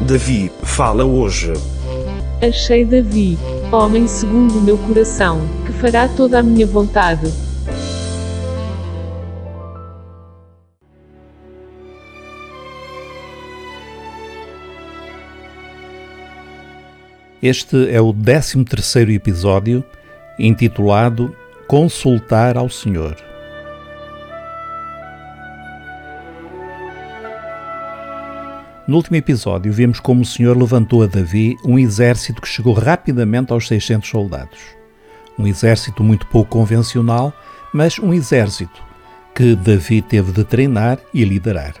Davi fala hoje. Achei Davi, homem segundo o meu coração, que fará toda a minha vontade. Este é o 13 terceiro episódio, intitulado Consultar ao Senhor. No último episódio, vimos como o Senhor levantou a Davi um exército que chegou rapidamente aos 600 soldados. Um exército muito pouco convencional, mas um exército que Davi teve de treinar e liderar.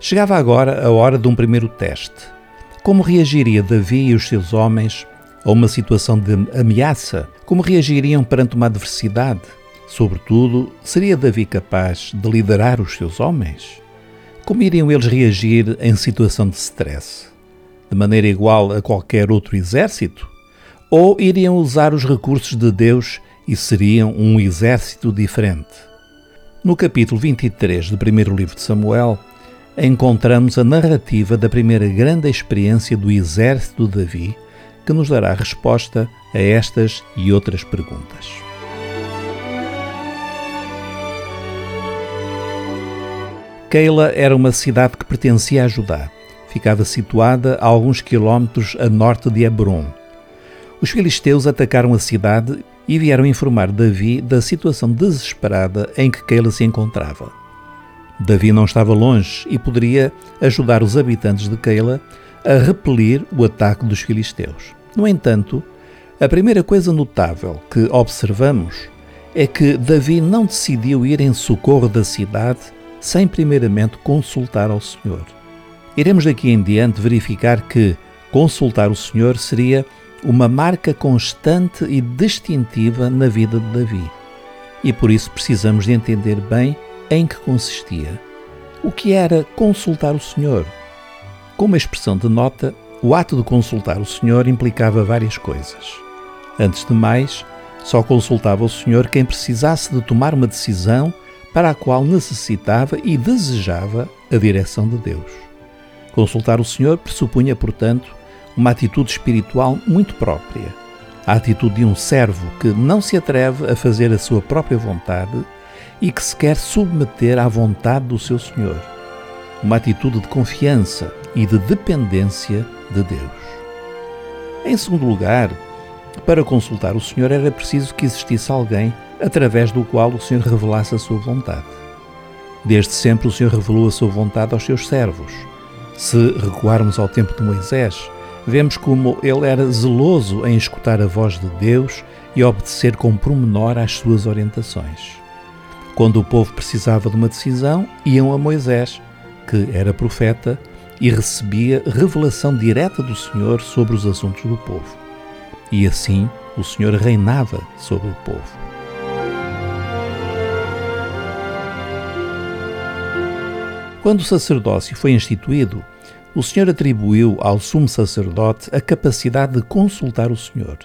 Chegava agora a hora de um primeiro teste. Como reagiria Davi e os seus homens a uma situação de ameaça? Como reagiriam perante uma adversidade? Sobretudo, seria Davi capaz de liderar os seus homens? Como iriam eles reagir em situação de stress? De maneira igual a qualquer outro exército? Ou iriam usar os recursos de Deus e seriam um exército diferente? No capítulo 23 do primeiro livro de Samuel, encontramos a narrativa da primeira grande experiência do exército de Davi, que nos dará resposta a estas e outras perguntas. Keila era uma cidade que pertencia a Judá. Ficava situada a alguns quilómetros a norte de Hebron. Os filisteus atacaram a cidade e vieram informar Davi da situação desesperada em que Keila se encontrava. Davi não estava longe e poderia ajudar os habitantes de Keila a repelir o ataque dos filisteus. No entanto, a primeira coisa notável que observamos é que Davi não decidiu ir em socorro da cidade sem primeiramente consultar ao Senhor. Iremos daqui em diante verificar que consultar o Senhor seria uma marca constante e distintiva na vida de Davi. E por isso precisamos de entender bem em que consistia. O que era consultar o Senhor? Como expressão de nota, o ato de consultar o Senhor implicava várias coisas. Antes de mais, só consultava o Senhor quem precisasse de tomar uma decisão para a qual necessitava e desejava a direção de Deus. Consultar o Senhor pressupunha, portanto, uma atitude espiritual muito própria, a atitude de um servo que não se atreve a fazer a sua própria vontade e que se quer submeter à vontade do seu Senhor. Uma atitude de confiança e de dependência de Deus. Em segundo lugar, para consultar o Senhor era preciso que existisse alguém através do qual o Senhor revelasse a sua vontade. Desde sempre o Senhor revelou a sua vontade aos seus servos. Se recuarmos ao tempo de Moisés, vemos como ele era zeloso em escutar a voz de Deus e obedecer com promenor às suas orientações. Quando o povo precisava de uma decisão, iam a Moisés, que era profeta, e recebia revelação direta do Senhor sobre os assuntos do povo. E assim o Senhor reinava sobre o povo. Quando o sacerdócio foi instituído, o Senhor atribuiu ao sumo sacerdote a capacidade de consultar o Senhor.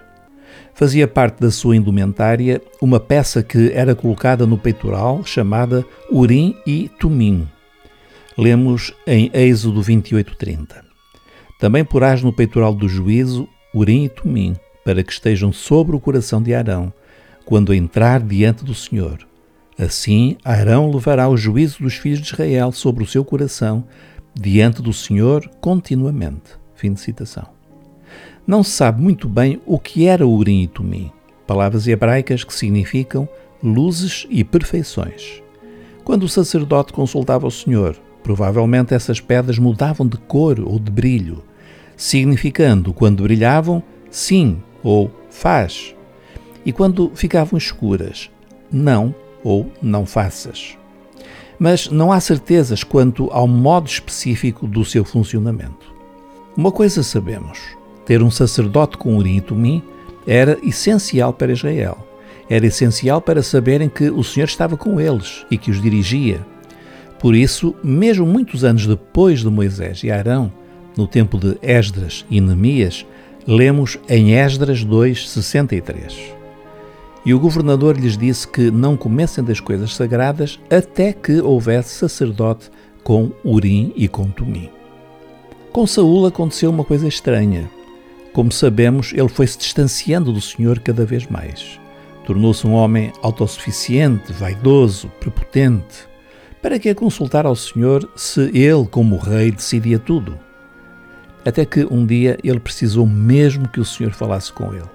Fazia parte da sua indumentária uma peça que era colocada no peitoral chamada Urim e Tumim. Lemos em Êxodo 28:30. Também porás no peitoral do juízo Urim e Tumim, para que estejam sobre o coração de Arão, quando entrar diante do Senhor Assim, Arão levará o juízo dos filhos de Israel sobre o seu coração, diante do Senhor, continuamente. Fim de citação. Não se sabe muito bem o que era Urim e Tumim, palavras hebraicas que significam luzes e perfeições. Quando o sacerdote consultava o Senhor, provavelmente essas pedras mudavam de cor ou de brilho, significando, quando brilhavam, sim ou faz, e quando ficavam escuras, não ou não faças. Mas não há certezas quanto ao modo específico do seu funcionamento. Uma coisa sabemos: ter um sacerdote com Urim Tumim era essencial para Israel. Era essencial para saberem que o Senhor estava com eles e que os dirigia. Por isso, mesmo muitos anos depois de Moisés e Arão, no tempo de Esdras e Neemias, lemos em Esdras 2:63. E o governador lhes disse que não comessem das coisas sagradas até que houvesse sacerdote com Urim e com Tumim. Com Saul aconteceu uma coisa estranha. Como sabemos, ele foi se distanciando do Senhor cada vez mais. Tornou-se um homem autossuficiente, vaidoso, prepotente. Para que consultar ao Senhor se ele, como rei, decidia tudo? Até que um dia ele precisou mesmo que o Senhor falasse com ele.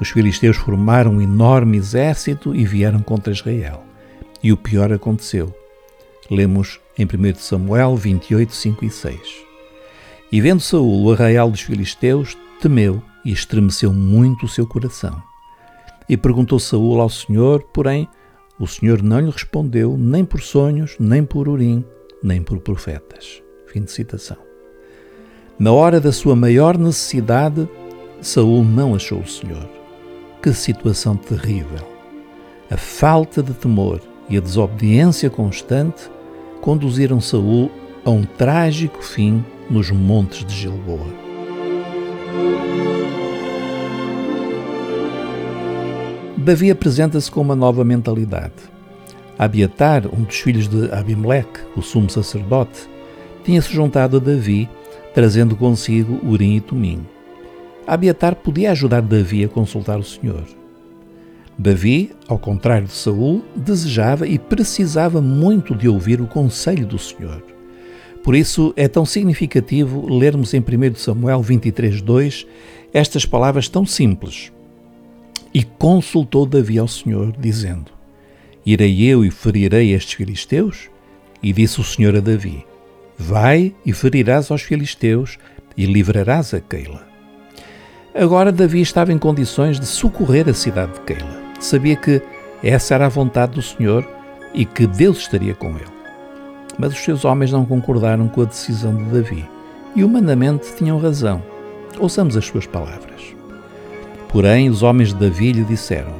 Os filisteus formaram um enorme exército e vieram contra Israel. E o pior aconteceu. Lemos em 1 Samuel 28, 5 e 6. E vendo Saul o arraial dos filisteus, temeu e estremeceu muito o seu coração. E perguntou Saul ao Senhor, porém o Senhor não lhe respondeu nem por sonhos, nem por urim, nem por profetas. Fim de citação. Na hora da sua maior necessidade, Saul não achou o Senhor. Que situação terrível! A falta de temor e a desobediência constante conduziram Saul a um trágico fim nos montes de Gilboa. Davi apresenta-se com uma nova mentalidade. Abiatar, um dos filhos de Abimeleque, o sumo sacerdote, tinha-se juntado a Davi, trazendo consigo Urim e Tumim. Abiatar podia ajudar Davi a consultar o Senhor. Davi, ao contrário de Saul, desejava e precisava muito de ouvir o conselho do Senhor. Por isso é tão significativo lermos em 1 Samuel 23:2 estas palavras tão simples. E consultou Davi ao Senhor, dizendo: Irei eu e ferirei estes filisteus? E disse o Senhor a Davi: Vai e ferirás aos filisteus e livrarás a Keila. Agora Davi estava em condições de socorrer a cidade de Keila. Sabia que essa era a vontade do Senhor e que Deus estaria com ele. Mas os seus homens não concordaram com a decisão de Davi e humanamente tinham razão. Ouçamos as suas palavras. Porém, os homens de Davi lhe disseram: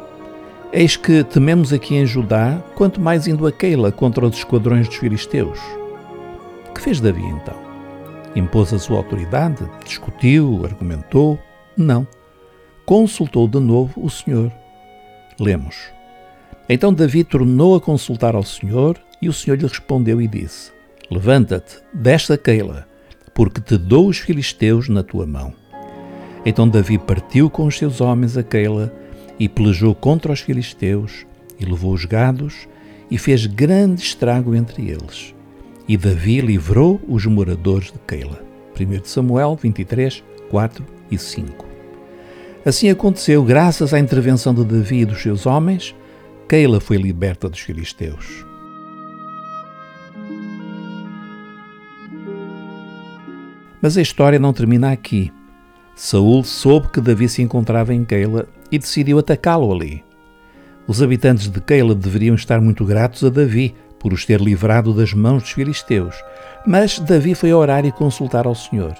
Eis que tememos aqui em Judá, quanto mais indo a Keila contra os esquadrões dos filisteus. Que fez Davi então? Impôs a sua autoridade? Discutiu? Argumentou? Não. Consultou de novo o Senhor. Lemos. Então Davi tornou a consultar ao Senhor e o Senhor lhe respondeu e disse: Levanta-te, desta Keila, porque te dou os filisteus na tua mão. Então Davi partiu com os seus homens a Keila e pelejou contra os filisteus e levou os gados e fez grande estrago entre eles. E Davi livrou os moradores de Keila. 1 Samuel 23, 4 e 5. Assim aconteceu, graças à intervenção de Davi e dos seus homens, Keila foi liberta dos filisteus. Mas a história não termina aqui. Saul soube que Davi se encontrava em Keila e decidiu atacá-lo ali. Os habitantes de Keila deveriam estar muito gratos a Davi por os ter livrado das mãos dos filisteus, mas Davi foi orar e consultar ao Senhor,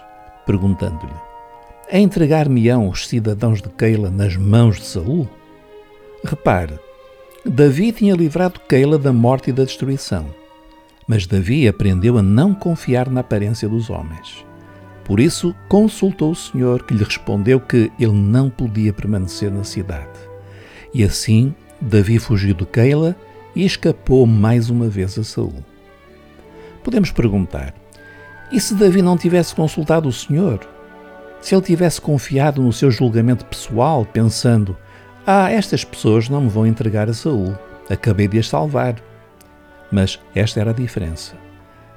perguntando-lhe: entregar-me-ão os cidadãos de Keila nas mãos de Saul? Repare, Davi tinha livrado Keila da morte e da destruição, mas Davi aprendeu a não confiar na aparência dos homens. Por isso, consultou o Senhor, que lhe respondeu que ele não podia permanecer na cidade. E assim, Davi fugiu de Keila e escapou mais uma vez a Saul. Podemos perguntar: e se Davi não tivesse consultado o Senhor? Se ele tivesse confiado no seu julgamento pessoal, pensando: ah, estas pessoas não me vão entregar a Saul, acabei de as salvar. Mas esta era a diferença.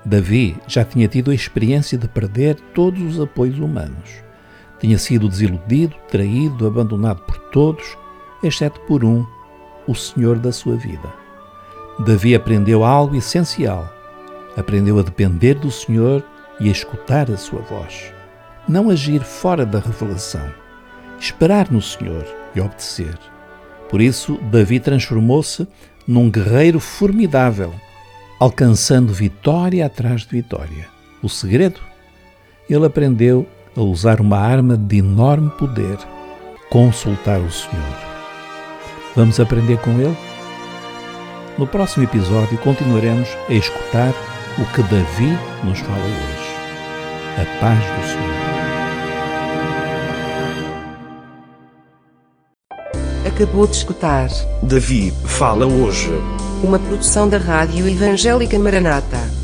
Davi já tinha tido a experiência de perder todos os apoios humanos. Tinha sido desiludido, traído, abandonado por todos, exceto por um, o Senhor da sua vida. Davi aprendeu algo essencial. Aprendeu a depender do Senhor e a escutar a sua voz. Não agir fora da revelação. Esperar no Senhor e obedecer. Por isso, Davi transformou-se num guerreiro formidável alcançando vitória atrás de vitória. O segredo? Ele aprendeu a usar uma arma de enorme poder, consultar o Senhor. Vamos aprender com ele? No próximo episódio continuaremos a escutar o que Davi nos fala hoje. A paz do Senhor. Acabou de escutar. Davi fala hoje uma produção da Rádio Evangélica Maranata.